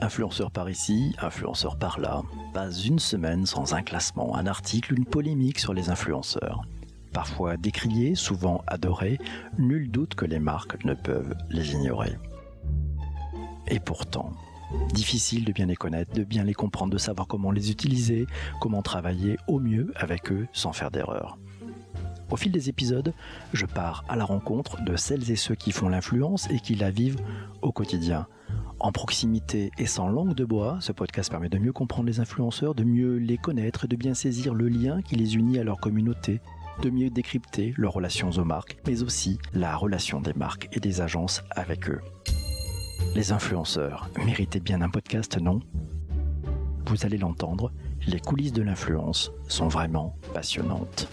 Influenceur par ici, influenceur par là. Pas une semaine sans un classement, un article, une polémique sur les influenceurs. Parfois décriés, souvent adorés, nul doute que les marques ne peuvent les ignorer. Et pourtant, difficile de bien les connaître, de bien les comprendre, de savoir comment les utiliser, comment travailler au mieux avec eux sans faire d'erreur. Au fil des épisodes, je pars à la rencontre de celles et ceux qui font l'influence et qui la vivent au quotidien. En proximité et sans langue de bois, ce podcast permet de mieux comprendre les influenceurs, de mieux les connaître, de bien saisir le lien qui les unit à leur communauté, de mieux décrypter leurs relations aux marques, mais aussi la relation des marques et des agences avec eux. Les influenceurs méritaient bien un podcast, non? Vous allez l'entendre, les coulisses de l'influence sont vraiment passionnantes.